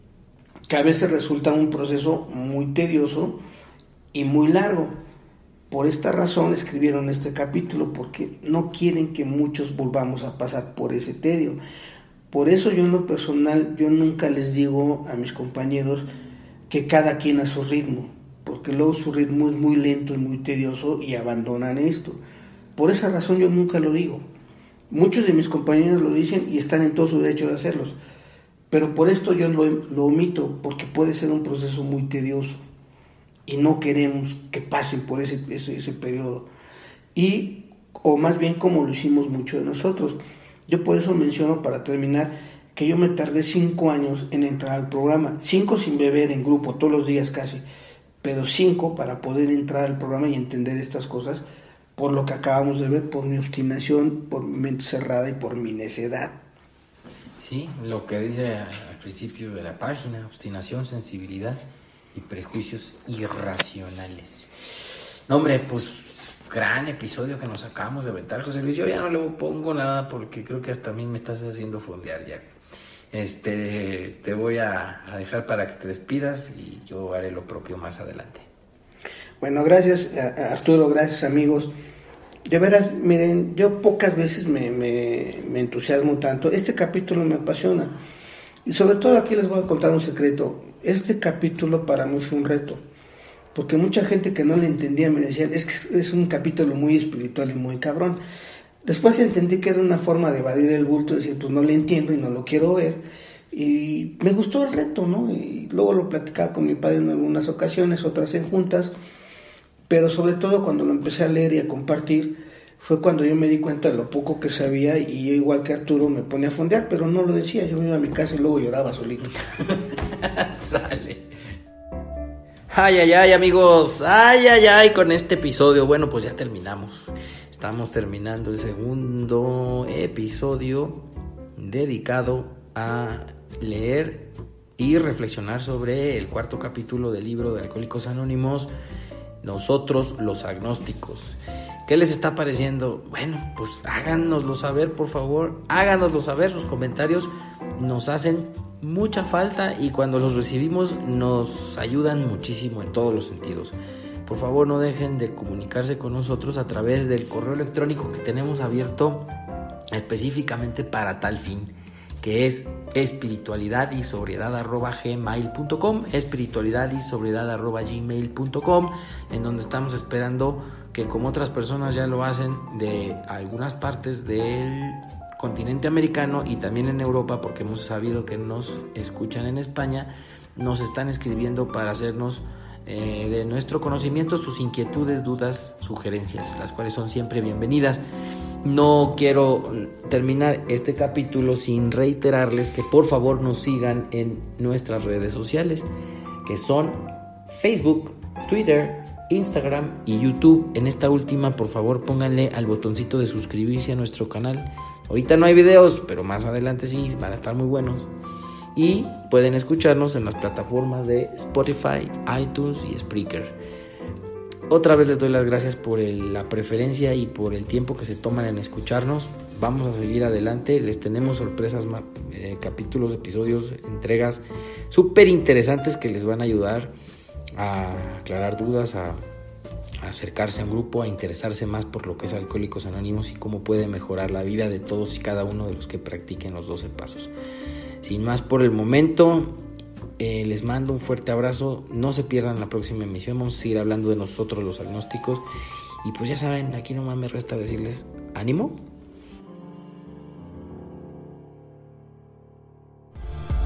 que a veces resulta un proceso muy tedioso y muy largo. Por esta razón escribieron este capítulo, porque no quieren que muchos volvamos a pasar por ese tedio. Por eso yo en lo personal, yo nunca les digo a mis compañeros que cada quien a su ritmo, porque luego su ritmo es muy lento y muy tedioso y abandonan esto. Por esa razón yo nunca lo digo. Muchos de mis compañeros lo dicen y están en todo su derecho de hacerlos. Pero por esto yo lo, omito, porque puede ser un proceso muy tedioso y no queremos que pasen por ese, ese, periodo. Y, o más bien como lo hicimos mucho de nosotros. Yo por eso menciono para terminar que yo me tardé cinco años en entrar al programa, cinco sin beber en grupo, todos los días casi, pero cinco para poder entrar al programa y entender estas cosas, por lo que acabamos de ver, por mi obstinación, por mi mente cerrada y por mi necedad. Sí, lo que dice al principio de la página, obstinación, sensibilidad y prejuicios irracionales. No, hombre, pues gran episodio que nos acabamos de aventar, José Luis. Yo ya no le pongo nada porque creo que hasta a mí me estás haciendo fondear ya. Este, te voy a, dejar para que te despidas y yo haré lo propio más adelante. Bueno, gracias Arturo, gracias amigos. De veras, miren, yo pocas veces me, me, entusiasmo tanto. Este capítulo me apasiona. Y sobre todo aquí les voy a contar un secreto. Este capítulo para mí fue un reto. Porque mucha gente que no le entendía me decía, es que es un capítulo muy espiritual y muy cabrón. Después entendí que era una forma de evadir el bulto, decir, pues no le entiendo y no lo quiero ver. Y me gustó el reto, ¿no? Y luego lo platicaba con mi padre en algunas ocasiones, otras en juntas pero sobre todo cuando lo empecé a leer y a compartir, fue cuando yo me di cuenta de lo poco que sabía y yo igual que Arturo me ponía a fondear, pero no lo decía, yo me iba a mi casa y luego lloraba solito. Sale. Ay, ay, ay, amigos. Ay, ay, ay, con este episodio. Bueno, pues ya terminamos. Estamos terminando el segundo episodio dedicado a leer y reflexionar sobre el cuarto capítulo del libro de Alcohólicos Anónimos nosotros los agnósticos. ¿Qué les está pareciendo? Bueno, pues háganoslo saber, por favor. Háganoslo saber, sus comentarios nos hacen mucha falta y cuando los recibimos nos ayudan muchísimo en todos los sentidos. Por favor, no dejen de comunicarse con nosotros a través del correo electrónico que tenemos abierto específicamente para tal fin que es espiritualidad y sobriedad gmail.com, espiritualidad y sobriedad gmail.com, en donde estamos esperando que como otras personas ya lo hacen de algunas partes del continente americano y también en Europa, porque hemos sabido que nos escuchan en España, nos están escribiendo para hacernos eh, de nuestro conocimiento sus inquietudes, dudas, sugerencias, las cuales son siempre bienvenidas. No quiero terminar este capítulo sin reiterarles que por favor nos sigan en nuestras redes sociales, que son Facebook, Twitter, Instagram y YouTube. En esta última, por favor, pónganle al botoncito de suscribirse a nuestro canal. Ahorita no hay videos, pero más adelante sí, van a estar muy buenos. Y pueden escucharnos en las plataformas de Spotify, iTunes y Spreaker. Otra vez les doy las gracias por la preferencia y por el tiempo que se toman en escucharnos. Vamos a seguir adelante. Les tenemos sorpresas, eh, capítulos, episodios, entregas súper interesantes que les van a ayudar a aclarar dudas, a, a, acercarse a un grupo, a interesarse más por lo que es Alcohólicos Anónimos y cómo puede mejorar la vida de todos y cada uno de los que practiquen los 12 pasos. Sin más por el momento, eh, les mando un fuerte abrazo. No se pierdan la próxima emisión. Vamos a seguir hablando de nosotros los agnósticos. Y pues ya saben, aquí nomás me resta decirles ánimo.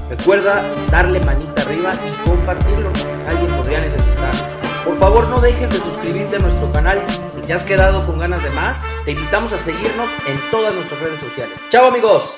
Recuerda darle manita arriba y compartirlo. Alguien podría necesitar. Por favor, no dejes de suscribirte a nuestro canal. Si te has quedado con ganas de más, te invitamos a seguirnos en todas nuestras redes sociales. ¡Chao, amigos!